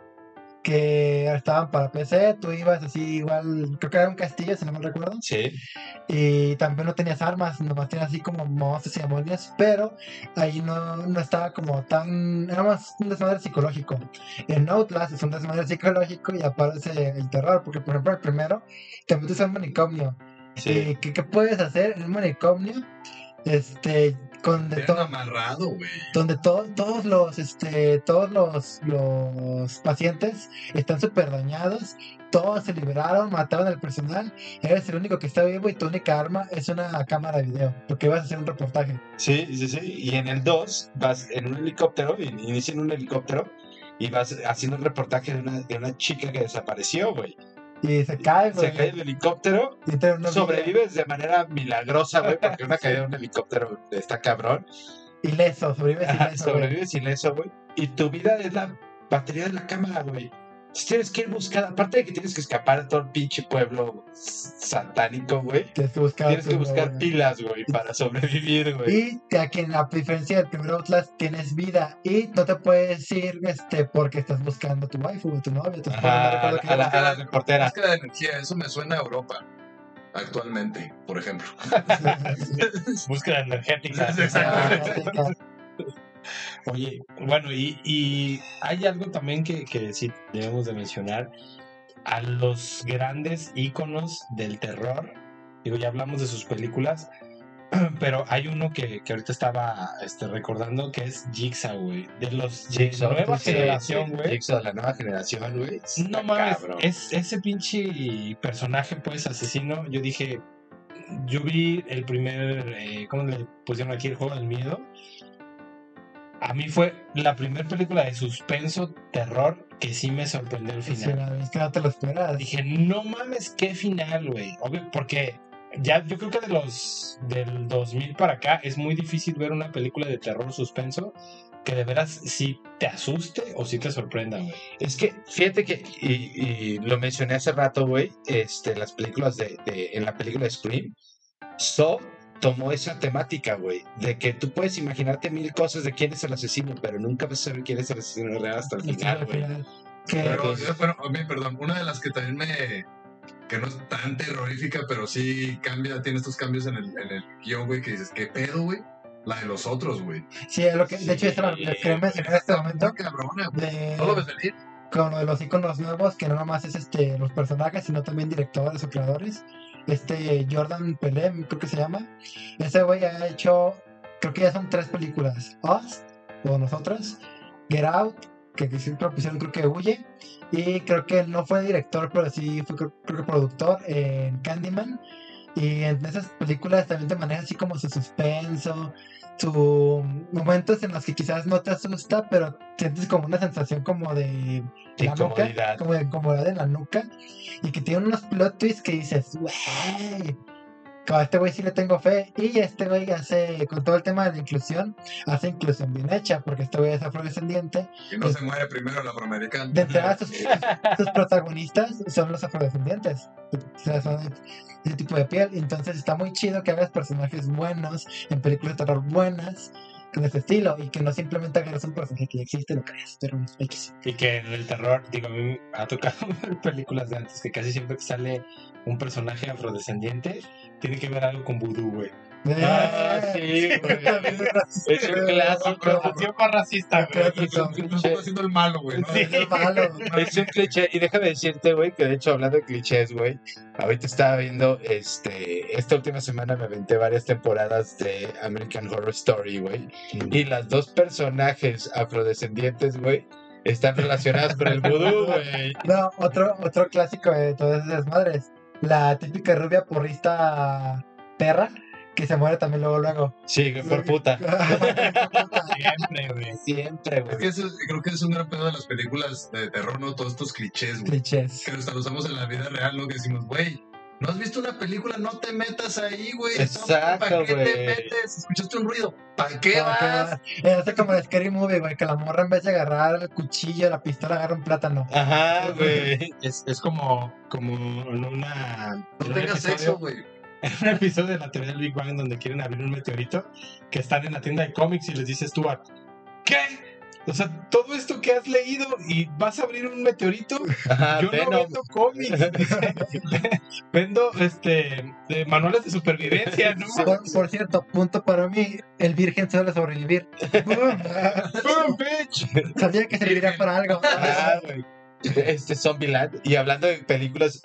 Que estaban para PC. Tú ibas así igual. Creo que era un castillo, si no me recuerdo. Sí, Y también no tenías armas. Nomás tenías así como monstruos y demonios. Pero ahí no, no estaba como tan. Era más un desmadre psicológico. En Outlast es un desmadre psicológico y aparece el terror. Porque, por ejemplo, el primero te metes al manicomio. sí. ¿Y qué, qué puedes hacer en un manicomio? Este. Con de Te han todo amarrado, güey. donde to- todos los este todos los, los pacientes están súper dañados todos se liberaron mataron al personal eres el único que está vivo y tu única arma es una cámara de video porque vas a hacer un reportaje Sí, sí, sí. Y en el 2 vas en un helicóptero, in- inicia en un helicóptero y vas haciendo un reportaje de una, de una chica que desapareció, güey. Y se cae güey, Se cae el helicóptero, y sobrevives de manera milagrosa, güey, porque una caída de un helicóptero está cabrón. ileso sobrevives ileso sobrevives ileso, güey. Y tu vida es la batería de la cámara, güey. Entonces tienes que ir buscando, aparte de que tienes que escapar de todo el pinche pueblo satánico, güey. tienes que buscar Tienes que pilas, güey, para sobrevivir, güey. y que aquí en la diferencia del primer Outlast tienes vida y no te puedes ir este porque estás buscando a tu waifu o tu novio tu Ajá, a, la, a la reportera. Búsqueda de energía, eso me suena a Europa. Actualmente, por ejemplo. Búsqueda energética. Oye, bueno, y, y hay algo también que, que sí debemos de mencionar. A los grandes íconos del terror, digo, ya hablamos de sus películas, pero hay uno que, que ahorita estaba este, recordando que es Jigsaw, güey. De los de Jigsaw, nueva sí, generación, sí, güey. Jigsaw de la nueva generación, güey. No mames, es ese pinche personaje, pues, asesino. Yo dije, yo vi el primer, eh, ¿cómo le pusieron aquí el juego del miedo? A mí fue la primera película de suspenso, terror, que sí me sorprendió el final. es que no te lo esperas. Dije, no mames, qué final, güey. Obvio, porque ya yo creo que de los del 2000 para acá es muy difícil ver una película de terror suspenso que de veras sí te asuste o sí te sorprenda, güey. Es que, fíjate que, y, y lo mencioné hace rato, güey, este, las películas de, de- en la película Scream, Saw tomó esa temática, güey, de que tú puedes imaginarte mil cosas de quién es el asesino, pero nunca vas a saber quién es el asesino real hasta el Sí, final, güey. Pero, yo, bueno, a mí, perdón, una de las que también me. que no es tan terrorífica, pero sí cambia, tiene estos cambios en el, en el guion, güey, que dices, ¿qué pedo, güey? La de los otros, güey. sí, es lo que, de hecho, es que quería mencionar en este momento. Cabrona, güey. De, No lo ves venir. con lo de los iconos nuevos, que no nomás es este los personajes, sino también directores o creadores. Este Jordan Pelé, creo que se llama. Ese güey ha hecho, creo que ya son tres películas. Us, o Nosotros, Get Out, que, que siempre pusieron, creo que Huye. Y creo que no fue director, pero sí fue creo, que productor en Candyman. Y en esas películas también te maneja así como su suspenso, su momentos en los que quizás no te asusta, pero sientes como una sensación como de De la nuca, incomodidad. como de incomodidad en la nuca, y que tiene unos plot twists que dices, como a este güey sí le tengo fe, y este güey hace, con todo el tema de la inclusión, hace inclusión bien hecha, porque este güey es afrodescendiente, Y no se muere primero el afroamericano. de entrada sus, sus protagonistas son los afrodescendientes, o sea, son de ese tipo de piel, entonces está muy chido que hagas personajes buenos, en películas de terror buenas, de ese estilo, y que no simplemente agarres un personaje que ya existe lo creas, pero X. Y que en el terror, digo, a mí ha tocado ver películas de antes que casi siempre que sale un personaje afrodescendiente, tiene que ver algo con vudú, güey. Ah, sí, güey. Es un clásico. Racista, güey. Es un cliché. haciendo el malo, güey. Sí. Es malo. Es un cliché. Y déjame decirte, güey, que de hecho, hablando de clichés, güey, ahorita estaba viendo, este, esta última semana me aventé varias temporadas de American Horror Story, güey. Y las dos personajes afrodescendientes, güey, están relacionadas con el vudú, güey. No, otro, otro clásico de todas esas madres. La típica rubia porrista perra que se muere también luego luego. Sí, güey, por puta. Siempre, güey. Siempre, Es güey. que eso, creo que es un gran pedo de las películas de terror, ¿no? Todos estos clichés, güey. Clichés. Que hasta lo usamos en la vida real, ¿no? Que decimos, güey, ¿no has visto una película? No te metas ahí, güey. Exacto, ¿Para qué te güey. metes? ¿Escuchaste un ruido? ¿Para qué que- vas? Es como el Scary Movie, güey, que la morra en vez de agarrar el cuchillo, la pistola, agarra un plátano. Ajá, güey. Es, es como, como en una. No tengas sexo, güey. En un episodio de la teoría del Big Bang donde quieren abrir un meteorito, que están en la tienda de cómics y les dice Stuart, ¿qué? O sea, todo esto que has leído y vas a abrir un meteorito, Ajá, yo no Venom. vendo cómics, vendo este de manuales de supervivencia, ¿no? Por, por cierto, punto para mí, el virgen suele sobrevivir. Boom, bitch. Sabía que serviría para algo. Ah, güey. Este Zombieland. Y hablando de películas,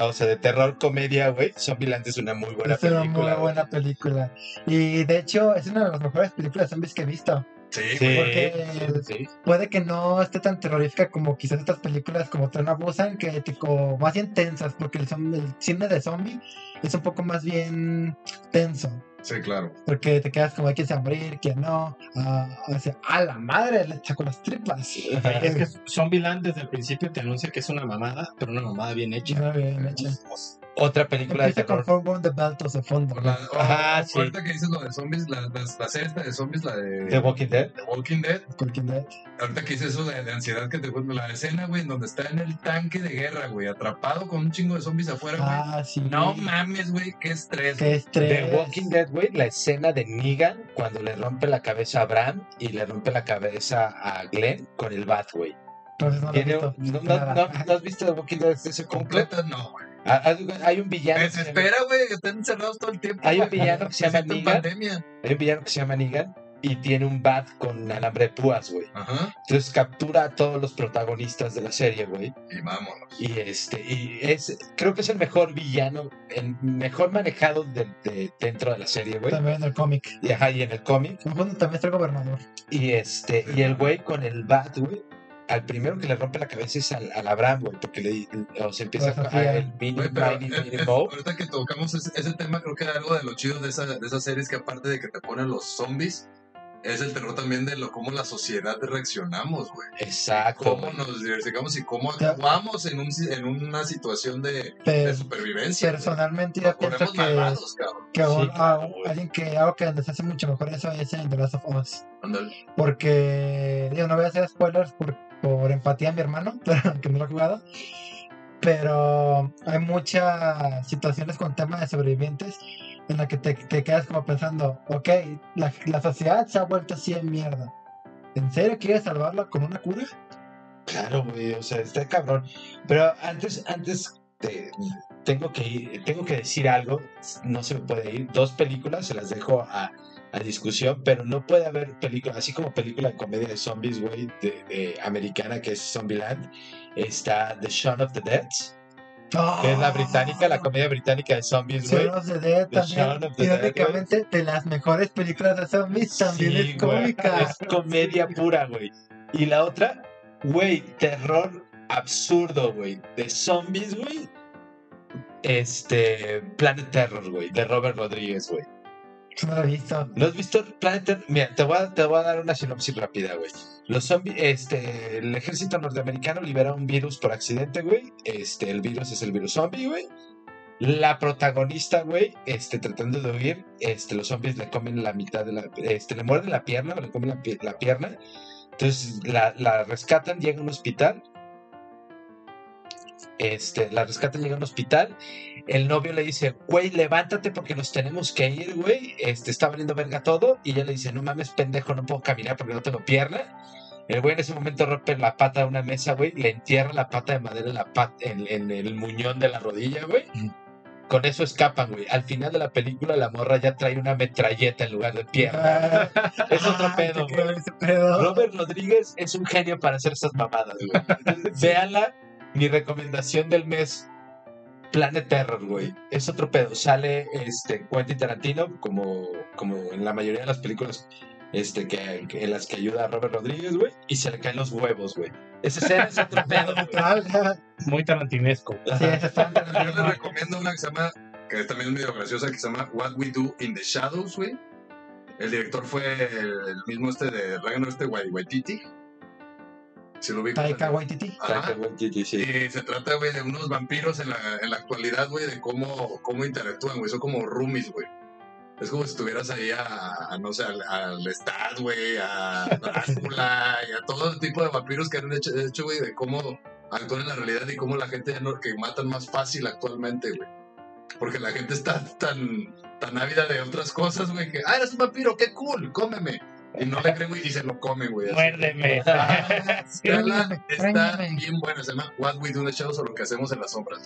o sea, de terror comedia, güey, Zombieland es una muy buena Es una película. muy buena película. Y de hecho, es una de las mejores películas zombies que he visto. Sí, Sí, Porque- sí. Puede que no esté tan terrorífica como quizás estas películas como Tren a Busan, que tipo, más bien tensas, porque el, el cine de zombie es un poco más bien tenso. Sí, claro. Porque te quedas como, ¿quién se va a morir? ¿Quién no? Ah, o sea, a la madre, le con las tripas. Es que Zombieland desde el principio te anuncia que es una mamada, pero una mamada bien hecha. Muy bien hecha. Otra película de con terror. Homebound the Beltos de fondo. La, Ajá, sí. Ahorita que dices lo de zombies, la, la, la serie esta de zombies, la de The Walking Dead. The Walking Dead. Walking Dead. Ahorita que dices eso de, de ansiedad que te cuento, la escena, güey, en donde está en el tanque de guerra, güey, atrapado con un chingo de zombies afuera, güey. Ah, sí. No mames, güey, qué estrés. Qué estrés. The Walking Dead, güey, la escena de Negan cuando le rompe la cabeza a Bram y le rompe la cabeza a Glenn con el bat, güey. Entonces no lo he visto. ¿No, no, Nada. no- no has visto The Walking Dead ese completo? Completa, no, güey. Ah, Hay hay un villano. llama- Desespera, güey, que están encerrados todo el tiempo. Hay un villano que se llama Negan. Hay un villano que se llama Negan y tiene un bat con alambre de púas, güey. Ajá. Entonces captura a todos los protagonistas de la serie, güey. Y vámonos. Y este, y es, creo que es el mejor villano, el mejor manejado de, de- dentro de la serie, güey. También en el cómic. Y, ajá, y en el cómic. También está el gobernador. Y este, y el güey con el bat, güey. Al primero que le rompe la cabeza es al, al Abraham, güey, porque le, o se empieza Pues, a, Sofía. el mini, Güey, pero mini, eh, mini eh, ahorita que tocamos ese, ese tema, creo que algo de lo chido de, esa, de esas series que aparte de que te ponen los zombies, es el terror también de lo cómo la sociedad reaccionamos, güey. Exacto. Cómo nos diversificamos y cómo actuamos en, un, en una situación de, supervivencia. personalmente Nos yo pienso que, malvados, cabrón. que Sí, un- claro, a- güey. alguien que algo que les hace mucho mejor eso es en The Last of Us. Ándale. Porque, digo, no voy a hacer spoilers por, por empatía a mi hermano, que no lo ha jugado. Pero hay muchas situaciones con temas de sobrevivientes en la que te, te quedas como pensando, ok, la, la sociedad se ha vuelto así en mierda. ¿En serio quieres salvarla con una cura? Claro, güey, o sea, está cabrón. Pero antes, antes de- tengo que ir, tengo que decir algo, no se me puede ir. Dos películas se las dejo a, a discusión, pero no puede haber película, así como película de comedia de zombies, güey, de, de americana que es Zombieland, está The Shaun of the Dead, que es la británica, la comedia británica de zombies, güey. Shaun of the Dead The también, of the Dead, irónicamente, de las mejores películas de zombies, también Sí, es güey. Es comedia pura, güey. Y la otra, güey, terror absurdo, güey. De zombies, güey. Este, Planet Terror, güey, de Robert Rodríguez, güey. No lo visto. ¿Lo has visto? Planet Terror. Mira, te voy a, te voy a dar una sinopsis rápida, güey. Los zombies, este, el ejército norteamericano libera un virus por accidente, güey. Este, el virus es el virus zombie, güey. La protagonista, güey, este, tratando de huir, este, los zombies le comen la mitad de la, este, le muerden la pierna, le comen la pierna. Entonces la, la rescatan, llega a un hospital. Este, la rescatan, llega a un hospital. El novio le dice, güey, levántate porque nos tenemos que ir, güey. Este, está valiendo verga todo. Y ella le dice, no mames, pendejo, no puedo caminar porque no tengo pierna. El güey en ese momento rompe la pata de una mesa, güey. Le entierra la pata de madera en, la en, en el muñón de la rodilla, güey. con eso escapan, güey. Al final de la película, la morra ya trae una metralleta en lugar de pierna. es otro Ah, pedo, güey. pedo. Robert Rodríguez es un genio para hacer esas mamadas, güey. Véanla, mi recomendación del mes. Planet Terror, güey. Es otro pedo. Sale este Quentin Tarantino, como, como en la mayoría de las películas este, que, que- en las que ayuda a Robert Rodríguez, güey. Y se le caen los huevos, güey. Esa escena es otro pedo, güey. Muy tarantinesco. Sí, ese Yo les recomiendo una que se llama, que también es medio graciosa, que se llama What We Do in the Shadows, güey. El director fue el, el mismo este de Ryan este Wai- Waititi. Si lo vi. Taika Waititi. Ajá. Sí, sí. Y se trata, güey, de unos vampiros en la, en la actualidad, güey, de cómo, cómo interactúan, güey. Son como roomies, güey. Es como si estuvieras ahí a, a, no sé, al, al Stas, güey, a Drácula y a todo el tipo de vampiros que han hecho, hecho, güey, de cómo actúan en la realidad y cómo la gente ya no, que matan más fácil actualmente, güey. Porque la gente está tan, tan ávida de otras cosas, güey, que, ah, eres un vampiro, qué cool, cómeme. Y no le creen, güey, y se lo come, güey. Muérdeme. Véanla, está Préndeme. bien buena, se llama What We Do in the Shadows o lo que hacemos en las sombras.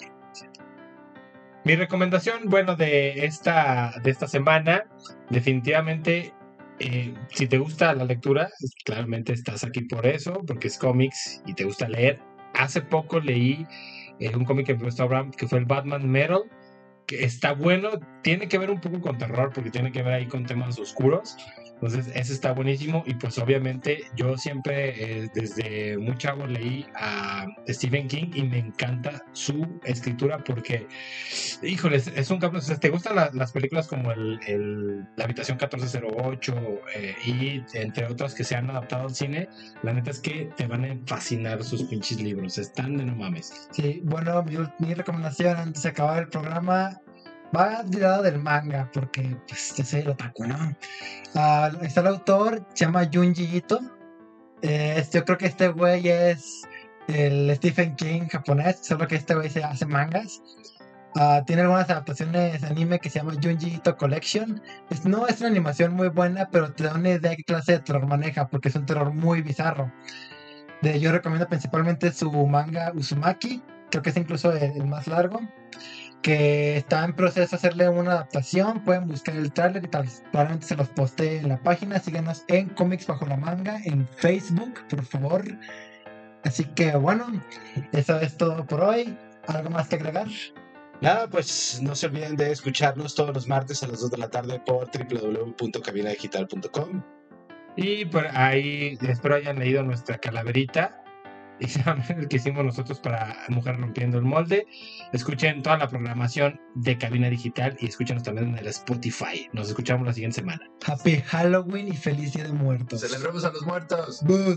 Mi recomendación, bueno, de esta, de esta semana, definitivamente, eh, si te gusta la lectura, claramente estás aquí por eso, porque es cómics y te gusta leer. Hace poco leí eh, un cómic que me gustó Abraham, que fue el Batman Metal, que está bueno, tiene que ver un poco con terror, porque tiene que ver ahí con temas oscuros. Entonces, ese está buenísimo. Y pues obviamente yo siempre eh, desde muy chavo leí a Stephen King y me encanta su escritura porque, híjole, es, un cabrón. O ¿Te gustan la- las películas como el, el- La Habitación 1408 eh, y entre otras que se han adaptado al cine? La neta es que te van a fascinar sus pinches libros. Están de no mames. Sí, bueno, mi recomendación antes de acabar el programa va lado del manga, porque pues yo soy el otaku, ¿no? Ah, está el autor, se llama Junji Ito. Eh, yo creo que este güey es el Stephen King japonés, solo que este güey se hace mangas. Ah, tiene algunas adaptaciones de anime que se llama Junji Ito Collection. Es- no es una animación muy buena, pero te da una idea de qué clase de terror maneja, porque es un terror muy bizarro. De, yo recomiendo principalmente su manga Uzumaki, creo que es incluso el, el más largo, que está en proceso de hacerle una adaptación. Pueden buscar el tráiler y tal, probablemente se los postee en la página. Síganos en Comics Bajo la Manga en Facebook, por favor. Así que bueno, eso es todo por hoy. ¿Algo más que agregar? Nada, pues no se olviden de escucharnos todos los martes a las 2 de la tarde por www.cabinadigital.com. Y por ahí espero hayan leído nuestra calaverita. Y el que hicimos nosotros para Mujer Rompiendo el Molde. Escuchen toda la programación de Cabina Digital y escúchenos también en el Spotify. Nos escuchamos la siguiente semana. Happy Halloween y feliz Día de Muertos. Celebremos a los muertos. Boo.